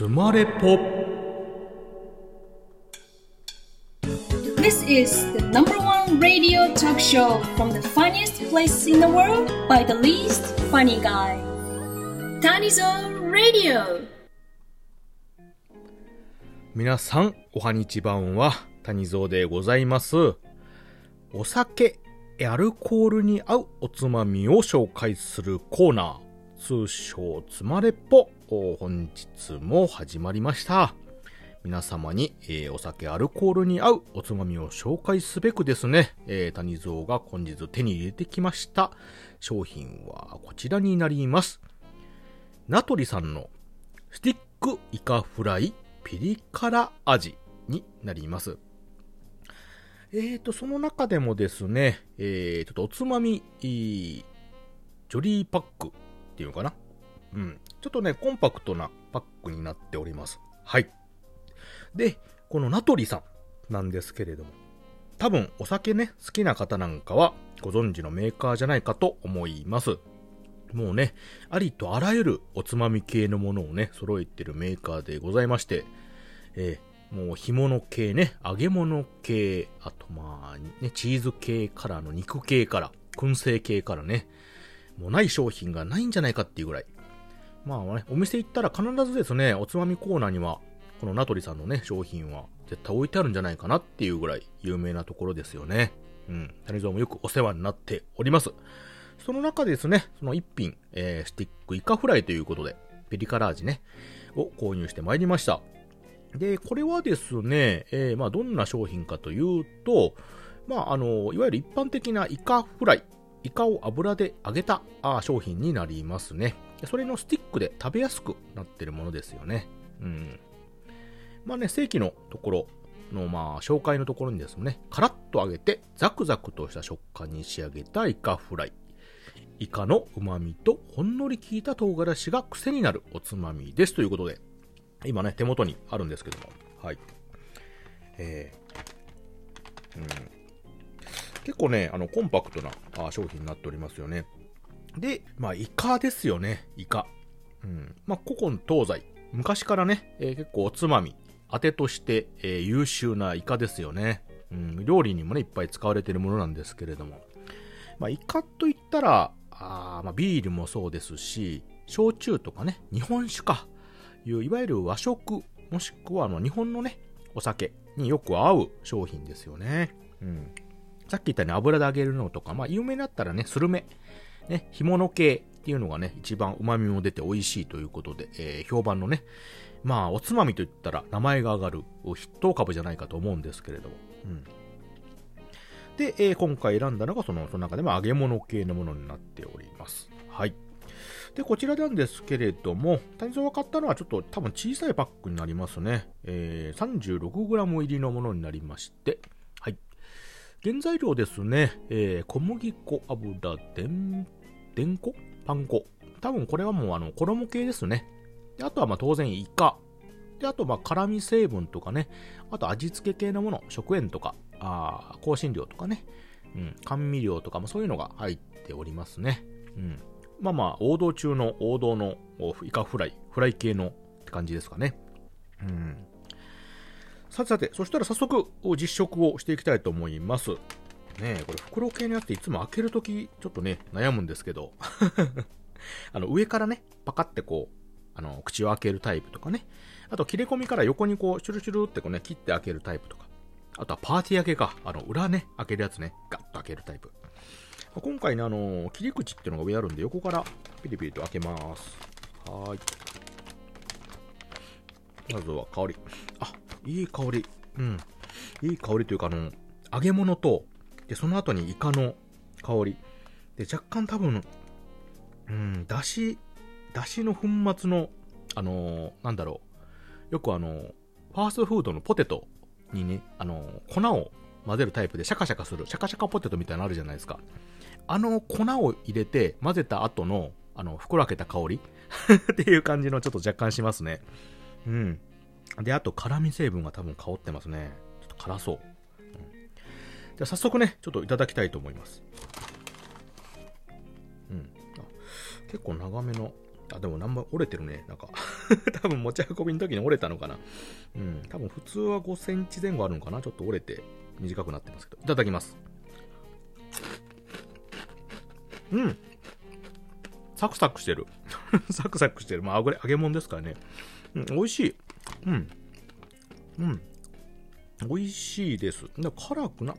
つまれぽ This is the number one radio talk show from the funniest place in the world by the least funny guy. Tanizon Radio. 皆さん、おはにちばんは、谷蔵でございます。お酒、アルコールに合うおつまみを紹介するコーナー、通称つまれっぽ、本日も始まりました。皆様に、えーお酒、アルコールに合うおつまみを紹介すべくですね、えー谷蔵が本日手に入れてきました商品はこちらになります。ナトリさんのスティックイカフライピリ辛味になります。えーと、その中でもですね、えー、ちょっとおつまみ、ジョリーパックっていうのかなうん。ちょっとね、コンパクトなパックになっております。はい。で、このナトリさんなんですけれども、多分お酒ね、好きな方なんかはご存知のメーカーじゃないかと思います。もうね、ありとあらゆるおつまみ系のものをね、揃えてるメーカーでございまして、えーもう干物系ね、揚げ物系、あとまあ、ね、チーズ系からの肉系から、燻製系からね、もうない商品がないんじゃないかっていうぐらい。まあね、お店行ったら必ずですね、おつまみコーナーには、このなとりさんのね、商品は絶対置いてあるんじゃないかなっていうぐらい有名なところですよね。うん。谷蔵もよくお世話になっております。その中ですね、その一品、えー、スティックイカフライということで、ピリ辛味ね、を購入してまいりました。で、これはですね、えーまあ、どんな商品かというと、まあ、あの、いわゆる一般的なイカフライ、イカを油で揚げた商品になりますね。それのスティックで食べやすくなってるものですよね。うん。まあね、正規のところの、まあ、紹介のところにですね、カラッと揚げて、ザクザクとした食感に仕上げたイカフライ。イカの旨味とほんのり効いた唐辛子が癖になるおつまみですということで、今ね、手元にあるんですけども、はい。えー、うん。結構ね、あの、コンパクトなあ商品になっておりますよね。で、まあ、イカですよね、イカ。うん。まあ、古今東西、昔からね、えー結構おつまみ、当てとして、えー優秀なイカですよね。うん、料理にもね、いっぱい使われているものなんですけれども。まあ、イカといったら、あーまあ、ビールもそうですし、焼酎とかね、日本酒か、いう、いわゆる和食、もしくはあの、日本のね、お酒によく合う商品ですよね。うん。さっき言ったように油で揚げるのとか、まあ、有名だったらね、スルメ、ね、干物系っていうのがね、一番旨味も出て美味しいということで、えー評判のね、まあ、おつまみといったら名前が上がる筆頭株じゃないかと思うんですけれども。うん。で、えー今回選んだのがその、その中でも揚げ物系のものになっております。はい。で、こちらなんですけれども、谷蔵が買ったのはちょっと多分小さいパックになりますね。えー、36g 入りのものになりまして、原材料ですね、えー小麦粉、油、でん、でんこパン粉。多分これはもうあの、衣系ですね。であとはまあ当然イカ。で、あとまあ辛味成分とかね、あと味付け系のもの、食塩とか、あ香辛料とかね、うん、甘味料とかもそういうのが入っておりますね。うん。まあまあ、王道中の王道のイカフライ、フライ系のって感じですかね。うん。さてさて、そしたら早速実食をしていきたいと思います。ねえ、これ袋系のやつっていつも開けるときちょっとね、悩むんですけど、あの上からね、パカってこう、あの、口を開けるタイプとかね、あと切れ込みから横にこう、チュルチュルってこうね、切って開けるタイプとか、あとはパーティー開けか、あの、裏ね、開けるやつね、ガッと開けるタイプ。今回ね、あの、切り口っていうのが上あるんで、横からピリピリと開けます。はーい。まずは香り。あ、いい香り。うん。いい香りというか、あの、揚げ物と、で、その後にイカの香り。で、若干多分、うん、だし、だしの粉末の、あのーなんだろう。よくあのーファーストフードのポテトにね、あのー粉を混ぜるタイプでシャカシャカする、シャカシャカポテトみたいなのあるじゃないですか。あの粉を入れて混ぜた後の、あの、袋開けた香り っていう感じのちょっと若干しますね。うん。で、あと辛味成分が多分香ってますね。ちょっと辛そう。うん、じゃ早速ね、ちょっといただきたいと思います。うん。結構長めのあ、でもナンバー折れてるね。なんか 多分持ち運びの時に折れたのかな。うん。多分普通は5センチ前後あるのかな。ちょっと折れて短くなってますけど。いただきます。うん。サクサクしてる。サクサクしてる。まあ、揚げ揚げ物ですからね。うん、美味しい。うん。うん。美味しいです。だ辛くな、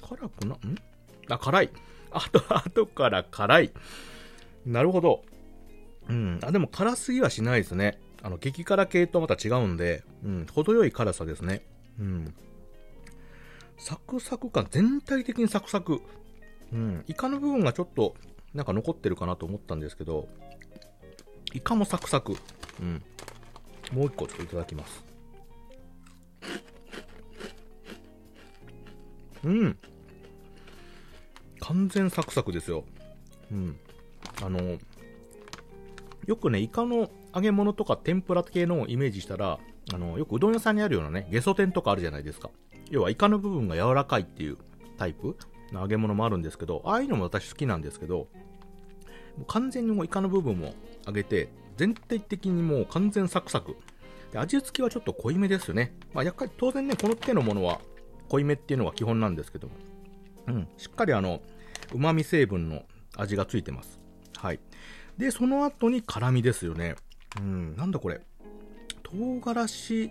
辛くな、ん？あ、辛い。あと、後から辛い。なるほど。うん。あ、でも辛すぎはしないですね。あの、激辛系とまた違うんで、うん、程よい辛さですね。うん。サクサク感、全体的にサクサク。うん。イカの部分がちょっと、なんか残ってるかなと思ったんですけど、イカもサクサク。うん。もう一個ちょっといただきます。うん。完全サクサクですよ。うん。あの、よくね、イカの揚げ物とか天ぷら系のをイメージしたら、あの、よくうどん屋さんにあるようなね、ゲソ天とかあるじゃないですか。要はイカの部分が柔らかいっていうタイプの揚げ物もあるんですけど、ああいうのも私好きなんですけど、完全にもうイカの部分も揚げて、全体的にもう完全サクサク。で味付きはちょっと濃いめですよね。まあ、やっぱり当然ね、この手のものは濃いめっていうのが基本なんですけども。うん、しっかりあの、旨味成分の味がついてます。はい。で、その後に辛味ですよね。うん、なんだこれ。唐辛子、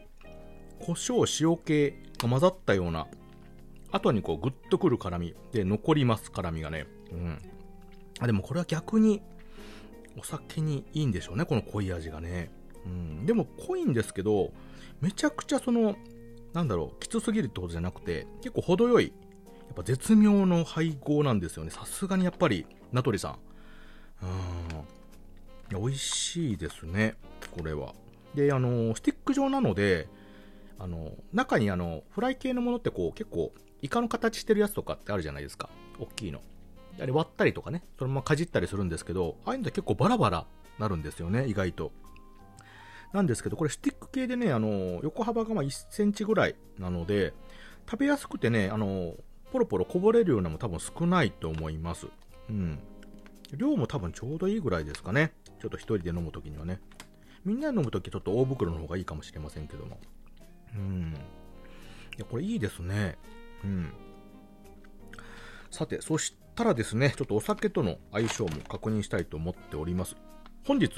胡椒、塩系が混ざったような、後にこうグッとくる辛味。で、残ります、辛味がね。うん。あ、でもこれは逆に、お酒にいいんでしょうね、この濃い味がね。うん。でも濃いんですけど、めちゃくちゃその、なんだろう、きつすぎるってことじゃなくて、結構程よい、やっぱ絶妙の配合なんですよね。さすがにやっぱり、名取さん。うん。美味しいですね、これは。で、あの、スティック状なので、あの、中にあの、フライ系のものってこう、結構、イカの形してるやつとかってあるじゃないですか。大きいの。あれ割ったりとかね、そのままかじったりするんですけど、ああいうのって結構バラバラなるんですよね、意外と。なんですけど、これスティック系でね、あの、横幅がま1センチぐらいなので、食べやすくてね、あの、ポロポロこぼれるようなも多分少ないと思います。うん。量も多分ちょうどいいぐらいですかね。ちょっと一人で飲むときにはね。みんなで飲むときちょっと大袋の方がいいかもしれませんけども。うん。いや、これいいですね。うん。さて、そしたらですね、ちょっとお酒との相性も確認したいと思っております。本日、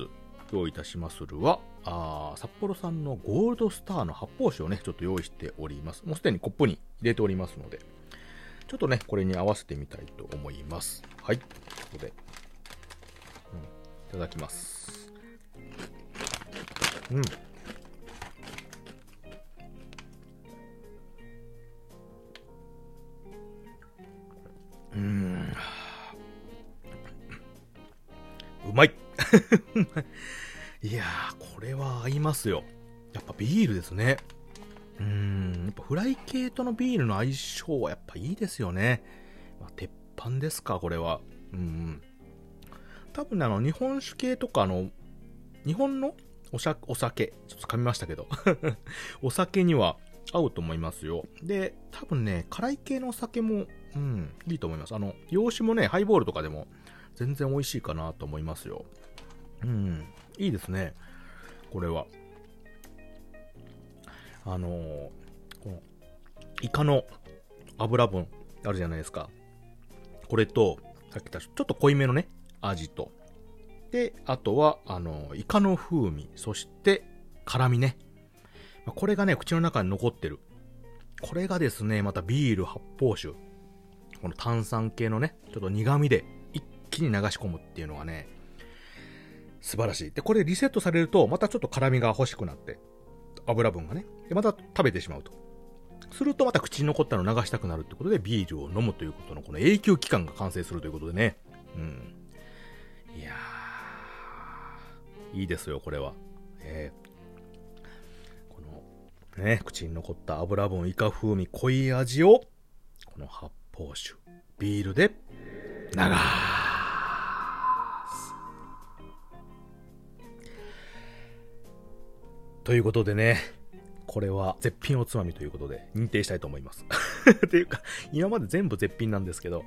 用意いたしまするは、あ札幌産のゴールドスターの発泡酒をね、ちょっと用意しております。もうすでにコップに入れておりますので、ちょっとね、これに合わせてみたいと思います。はい。ここで、うん、いただきます。うん。いやー、これは合いますよ。やっぱビールですね。うーん、やっぱフライ系とのビールの相性はやっぱいいですよね。まあ、鉄板ですか、これは。うん。多分ね、あの、日本酒系とか、あの、日本のおしゃお酒、ちょっと噛みましたけど お酒には合うと思いますよ。で、多分ね、辛い系のお酒も、うん、いいと思います。あの、洋酒もね、ハイボールとかでも全然美味しいかなと思いますよ。うん、いいですね。これは。あのー、この、イカの油分あるじゃないですか。これと、さっき言ったちょっと濃いめのね、味と。で、あとは、あのー、イカの風味、そして辛味ね。これがね、口の中に残ってる。これがですね、またビール、発泡酒。この炭酸系のね、ちょっと苦味で一気に流し込むっていうのがね、素晴らしい。で、これリセットされると、またちょっと辛みが欲しくなって、油分がね。で、また食べてしまうと。するとまた口に残ったのを流したくなるってことで、ビールを飲むということのこの永久期間が完成するということでね。うん。いやー、いいですよ、これは。えー、この、ね、口に残った油分、イカ風味、濃い味を、この発泡酒、ビールで、流ということでね、これは絶品おつまみということで認定したいと思います。っていうか、今まで全部絶品なんですけど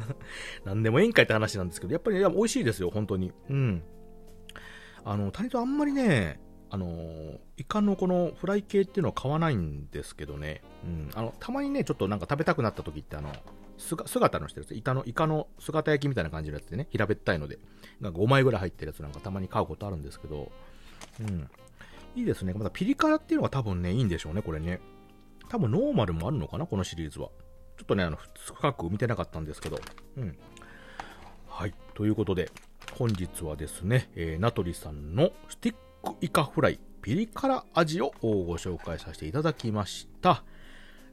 何でもいいんかいって話なんですけど、やっぱりいや美味しいですよ、本当に。うん。あの、谷とあんまりね、あの、イカのこのフライ系っていうのは買わないんですけどね、うん、あの、たまにね、ちょっとなんか食べたくなった時ってあの、姿のしてるやつ、イカの、イカの姿焼きみたいな感じのやつでね、平べったいので、なんか5枚ぐらい入ってるやつなんかたまに買うことあるんですけど、うん。いいですね。またピリ辛っていうのが多分ね、いいんでしょうね、これね。多分ノーマルもあるのかな、このシリーズは。ちょっとね、あの、深く見てなかったんですけど。うん。はい。ということで、本日はですね、えー、ナトリさんのスティックイカフライピリ辛味をご紹介させていただきました。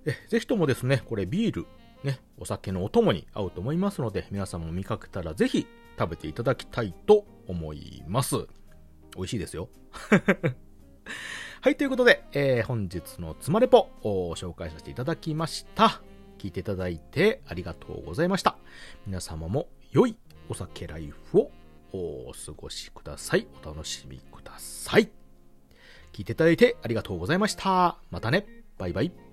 えぜひともですね、これビール、ね、お酒のお供に合うと思いますので、皆さんも見かけたらぜひ食べていただきたいと思います。美味しいですよ。はい、ということで、えー、本日のつまれぽを紹介させていただきました。聞いていただいてありがとうございました。皆様も良いお酒ライフをお過ごしください。お楽しみください。聞いていただいてありがとうございました。またね。バイバイ。